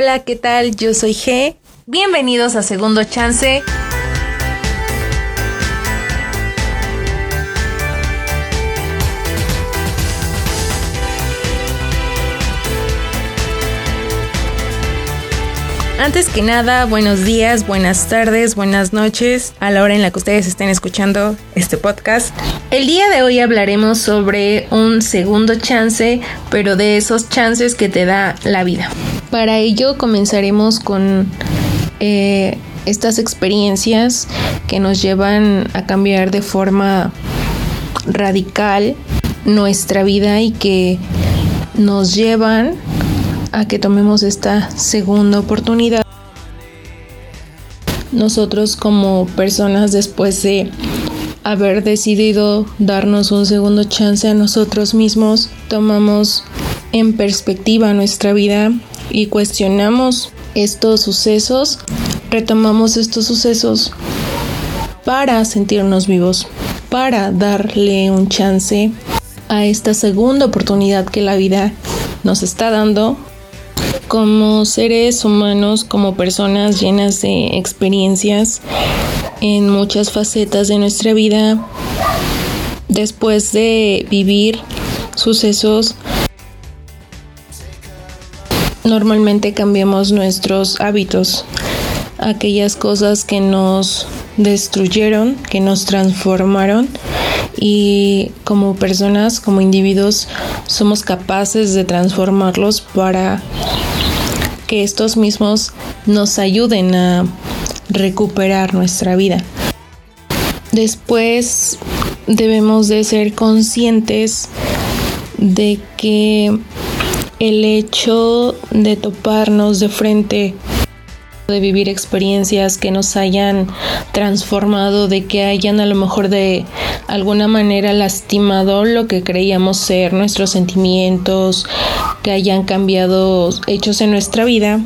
Hola, ¿qué tal? Yo soy G. Bienvenidos a Segundo Chance. Antes que nada, buenos días, buenas tardes, buenas noches a la hora en la que ustedes estén escuchando este podcast. El día de hoy hablaremos sobre un segundo chance, pero de esos chances que te da la vida. Para ello comenzaremos con eh, estas experiencias que nos llevan a cambiar de forma radical nuestra vida y que nos llevan a que tomemos esta segunda oportunidad. Nosotros como personas después de haber decidido darnos un segundo chance a nosotros mismos, tomamos en perspectiva nuestra vida y cuestionamos estos sucesos, retomamos estos sucesos para sentirnos vivos, para darle un chance a esta segunda oportunidad que la vida nos está dando como seres humanos, como personas llenas de experiencias en muchas facetas de nuestra vida, después de vivir sucesos, normalmente cambiamos nuestros hábitos, aquellas cosas que nos destruyeron, que nos transformaron y como personas, como individuos, somos capaces de transformarlos para que estos mismos nos ayuden a recuperar nuestra vida. Después debemos de ser conscientes de que el hecho de toparnos de frente de vivir experiencias que nos hayan transformado, de que hayan a lo mejor de alguna manera lastimado lo que creíamos ser nuestros sentimientos, que hayan cambiado hechos en nuestra vida,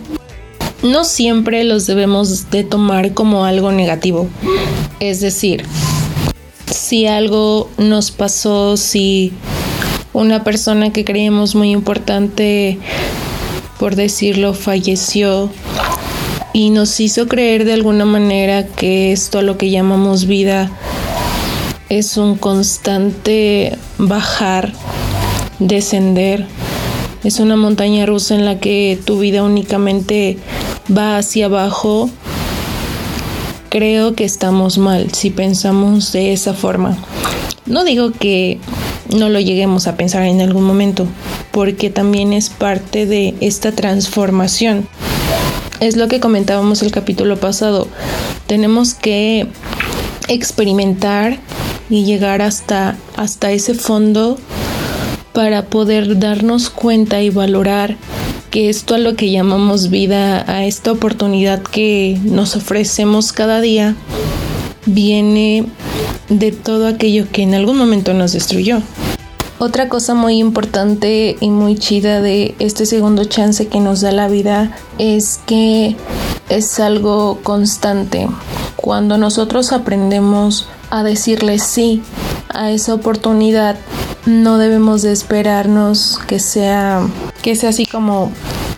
no siempre los debemos de tomar como algo negativo. Es decir, si algo nos pasó, si una persona que creíamos muy importante, por decirlo, falleció, y nos hizo creer de alguna manera que esto a lo que llamamos vida es un constante bajar, descender. Es una montaña rusa en la que tu vida únicamente va hacia abajo. Creo que estamos mal si pensamos de esa forma. No digo que no lo lleguemos a pensar en algún momento, porque también es parte de esta transformación es lo que comentábamos el capítulo pasado. Tenemos que experimentar y llegar hasta, hasta ese fondo para poder darnos cuenta y valorar que esto a lo que llamamos vida, a esta oportunidad que nos ofrecemos cada día, viene de todo aquello que en algún momento nos destruyó. Otra cosa muy importante y muy chida de este segundo chance que nos da la vida es que es algo constante. Cuando nosotros aprendemos a decirle sí a esa oportunidad, no debemos de esperarnos que sea que sea así como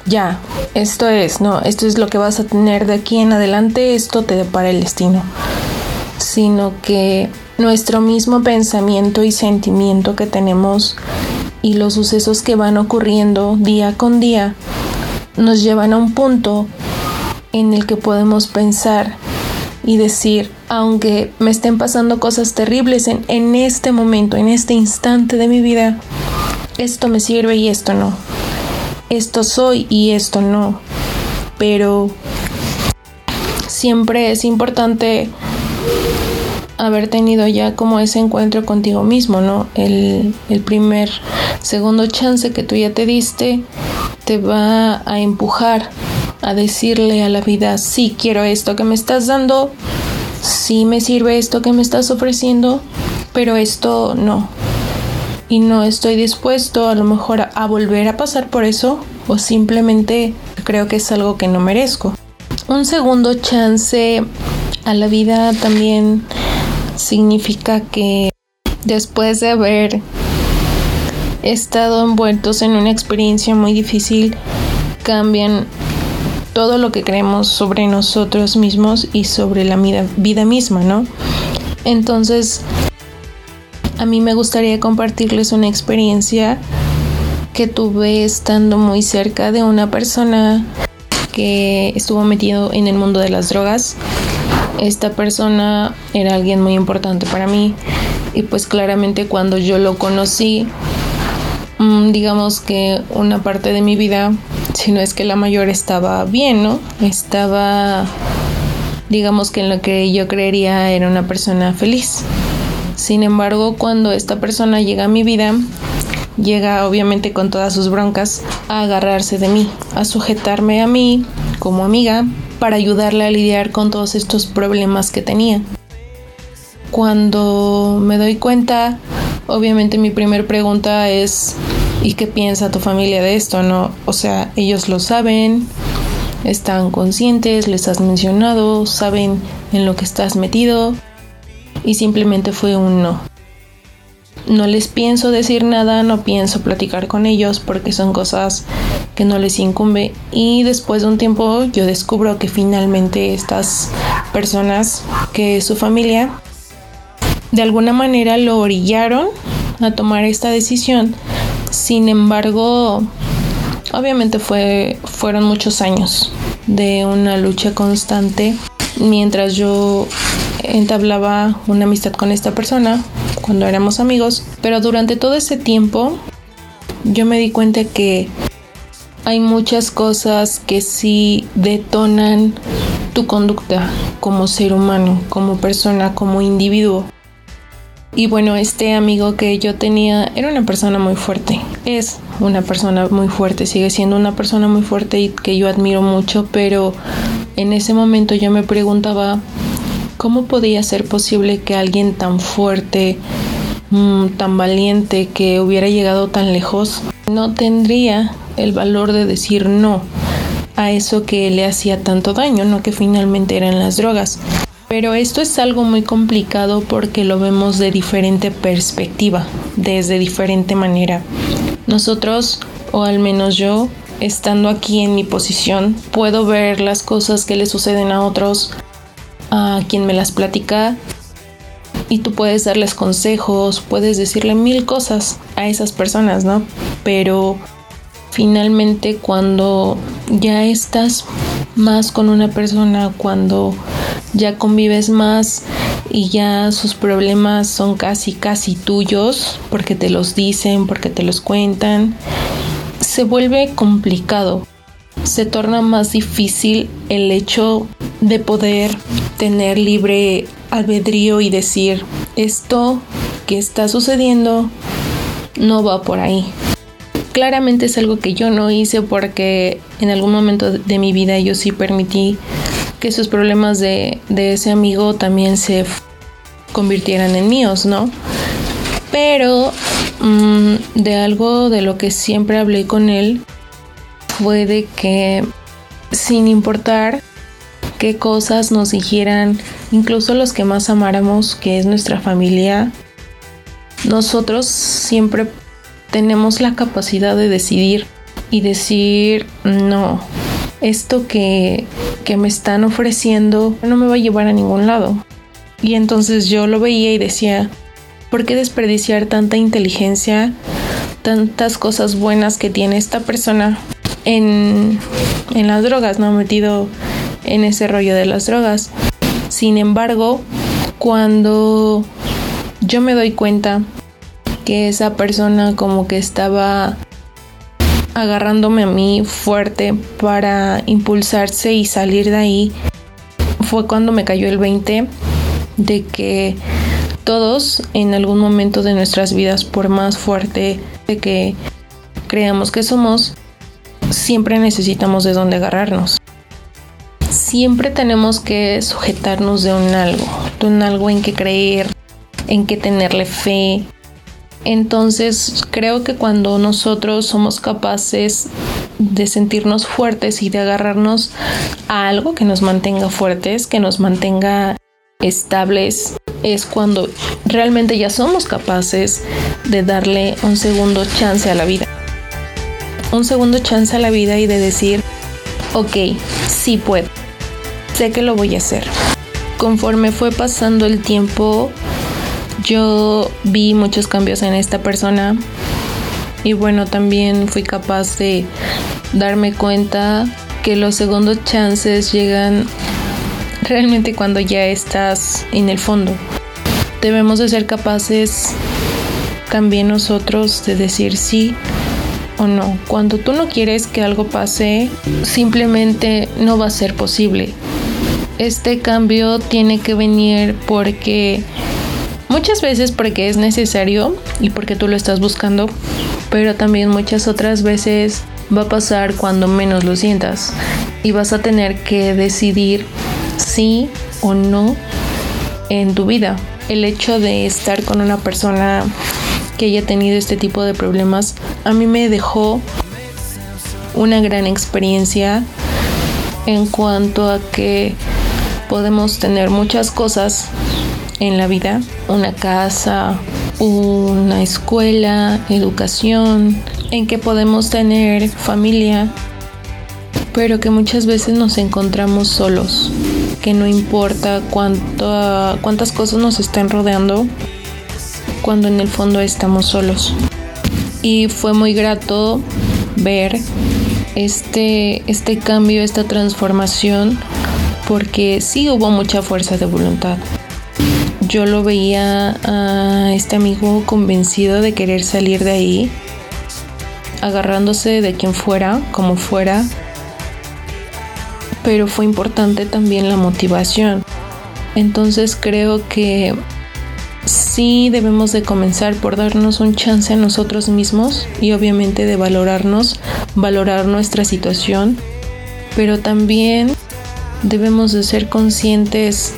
ya, esto es, no, esto es lo que vas a tener de aquí en adelante, esto te depara el destino. Sino que nuestro mismo pensamiento y sentimiento que tenemos y los sucesos que van ocurriendo día con día nos llevan a un punto en el que podemos pensar y decir, aunque me estén pasando cosas terribles en, este momento, en este instante de mi vida, esto me sirve y esto no. Esto soy y esto no. Pero siempre es importante haber tenido ya como ese encuentro contigo mismo, ¿no? El, el primer, segundo chance que tú ya te diste te va a empujar a decirle a la vida, sí quiero esto que me estás dando, sí me sirve esto que me estás ofreciendo, pero esto no. Y no estoy dispuesto a lo mejor a, a volver a pasar por eso o simplemente creo que es algo que no merezco. Un segundo chance a la vida también significa que después de haber estado envueltos en una experiencia muy difícil, cambian todo lo que creemos sobre nosotros mismos y sobre la vida, misma, ¿no? Entonces, a mí me gustaría compartirles una experiencia que tuve estando muy cerca de una persona que estuvo metido en el mundo de las drogas. Esta persona era alguien muy importante para mí y pues claramente cuando yo lo conocí, mm, digamos que una parte de mi vida si no es que la mayor estaba bien, ¿no? Estaba, digamos que en lo que yo creería era una persona feliz. Sin embargo, cuando esta persona llega a mi vida, llega obviamente con todas sus broncas a agarrarse de mí, a sujetarme a mí como amiga para ayudarle a lidiar con todos estos problemas que tenía. Cuando me doy cuenta, obviamente mi primera pregunta es, ¿Y qué piensa tu familia de esto? No, o sea, ellos lo saben, están conscientes, les has mencionado, saben en lo que estás metido y simplemente fue un no. No les pienso decir nada, no pienso platicar con ellos porque son cosas que no les incumbe. Y después de un tiempo yo descubro que finalmente estas personas, que su familia, de alguna manera lo orillaron a tomar esta decisión. Sin embargo, obviamente fue, fueron muchos años de una lucha constante. Mientras yo entablaba una amistad con esta persona cuando éramos amigos, pero durante todo ese tiempo yo me di cuenta que hay muchas cosas que sí detonan tu conducta como ser humano, como persona, como individuo. Y bueno, este amigo que yo tenía era una persona muy fuerte. Es una persona muy fuerte, sigue siendo una persona muy fuerte y que yo admiro mucho, pero en ese momento yo me preguntaba cómo podía ser posible que alguien tan fuerte, mm, tan valiente, que hubiera llegado tan lejos, no tendría el valor de decir no a eso que le hacía tanto daño, no que finalmente eran las drogas. Pero esto es algo muy complicado porque lo vemos de diferente perspectiva, desde diferente manera. Nosotros, o al menos yo, estando aquí en mi posición, puedo ver las cosas que le suceden a otros, a quien me las platica, y tú puedes darles consejos, puedes decirle mil cosas a esas personas, ¿no? Pero finalmente cuando ya estás más con una persona, cuando ya convives más y ya sus problemas son casi, casi tuyos porque te los dicen, porque te los cuentan, se vuelve complicado. Se torna más difícil el hecho de poder tener libre albedrío y decir, esto que está sucediendo no va por ahí. Claramente es algo que yo no hice porque en algún momento de mi vida yo sí permití que esos problemas de, ese amigo también se convirtieran en míos, ¿no? Pero mm, de algo de lo que siempre hablé con él fue de que sin importar qué cosas nos dijeran, incluso los que más amáramos, que es nuestra familia, nosotros siempre tenemos la capacidad de decidir y decir no, esto que, me están ofreciendo no me va a llevar a ningún lado. Y entonces yo lo veía y decía, ¿por qué desperdiciar tanta inteligencia, tantas cosas buenas que tiene esta persona en, en las drogas, no metido en ese rollo de las drogas? Sin embargo, cuando yo me doy cuenta que esa persona como que estaba agarrándome a mí fuerte para impulsarse y salir de ahí, fue cuando me cayó el 20 de que todos en algún momento de nuestras vidas, por más fuerte de que creamos que somos, siempre necesitamos de dónde agarrarnos. Siempre tenemos que sujetarnos de un algo, de un algo en que creer, en que tenerle fe, entonces creo que cuando nosotros somos capaces de sentirnos fuertes y de agarrarnos a algo que nos mantenga fuertes, que nos mantenga estables, es cuando realmente ya somos capaces de darle un segundo chance a la vida. Un segundo chance a la vida y de decir, ok, sí puedo, sé que lo voy a hacer. Conforme fue pasando el tiempo, yo vi muchos cambios en esta persona y bueno, también fui capaz de darme cuenta que los segundos chances llegan realmente cuando ya estás en el fondo. Debemos de ser capaces también nosotros de decir sí o no. Cuando tú no quieres que algo pase, simplemente no va a ser posible. Este cambio tiene que venir porque muchas veces porque es necesario y porque tú lo estás buscando, pero también muchas otras veces va a pasar cuando menos lo sientas y vas a tener que decidir sí o no en tu vida. El hecho de estar con una persona que haya tenido este tipo de problemas a mí me dejó una gran experiencia en cuanto a que podemos tener muchas cosas en la vida, una casa, una escuela, educación, en que podemos tener familia, pero que muchas veces nos encontramos solos, que no importa cuánto, cuántas cosas nos estén rodeando, cuando en el fondo estamos solos. Y fue muy grato ver este, este cambio, esta transformación, porque sí hubo mucha fuerza de voluntad. Yo lo veía a este amigo convencido de querer salir de ahí, agarrándose de quien fuera, como fuera, pero fue importante también la motivación. Entonces creo que sí debemos de comenzar por darnos un chance a nosotros mismos y obviamente de valorarnos, valorar nuestra situación, pero también debemos de ser conscientes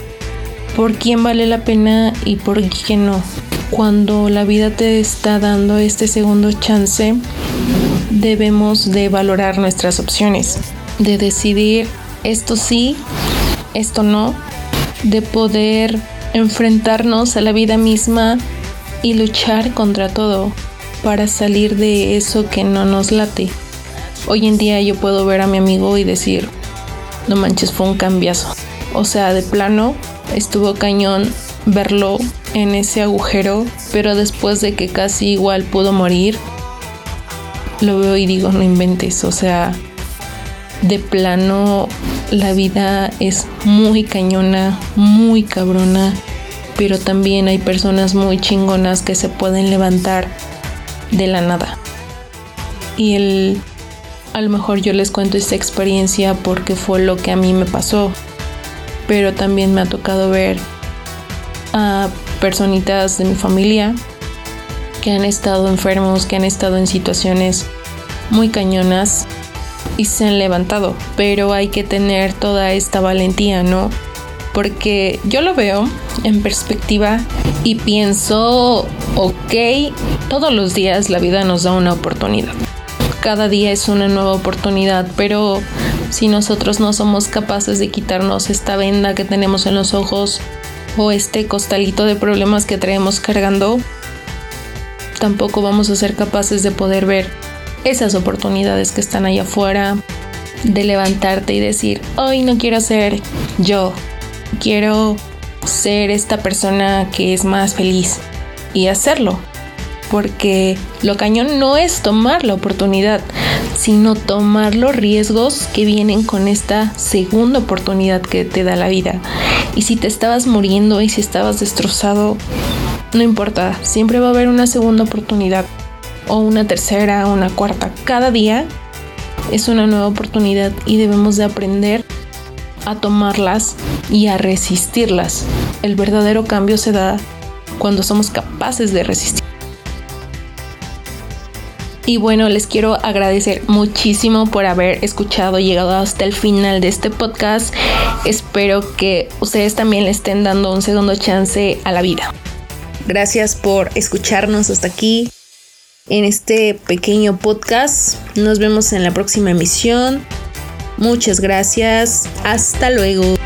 por quién vale la pena y por quién no. Cuando la vida te está dando este segundo chance, debemos de valorar nuestras opciones, de decidir esto sí, esto no, de poder enfrentarnos a la vida misma y luchar contra todo para salir de eso que no nos late. Hoy en día yo puedo ver a mi amigo y decir, no manches, fue un cambiazo. O sea, de plano, estuvo cañón verlo en ese agujero, pero después de que casi igual pudo morir, lo veo y digo, no inventes, o sea, de plano la vida es muy cañona, muy cabrona, pero también hay personas muy chingonas que se pueden levantar de la nada. Y el a lo mejor yo les cuento esta experiencia porque fue lo que a mí me pasó, pero también me ha tocado ver a personitas de mi familia que han estado enfermos, que han estado en situaciones muy cañonas y se han levantado, pero hay que tener toda esta valentía, ¿no? Porque yo lo veo en perspectiva y pienso, ok, todos los días la vida nos da una oportunidad. Cada día es una nueva oportunidad, pero si nosotros no somos capaces de quitarnos esta venda que tenemos en los ojos o este costalito de problemas que traemos cargando, tampoco vamos a ser capaces de poder ver esas oportunidades que están allá afuera, de levantarte y decir, hoy no quiero ser yo, quiero ser esta persona que es más feliz y hacerlo. Porque lo cañón no es tomar la oportunidad, sino tomar los riesgos que vienen con esta segunda oportunidad que te da la vida. Y si te estabas muriendo y si estabas destrozado, no importa, siempre va a haber una segunda oportunidad o una tercera, una cuarta. Cada día es una nueva oportunidad y debemos de aprender a tomarlas y a resistirlas. El verdadero cambio se da cuando somos capaces de resistir. Y bueno, les quiero agradecer muchísimo por haber escuchado, llegado hasta el final de este podcast. Espero que ustedes también le estén dando un segundo chance a la vida. Gracias por escucharnos hasta aquí en este pequeño podcast. Nos vemos en la próxima emisión. Muchas gracias. Hasta luego.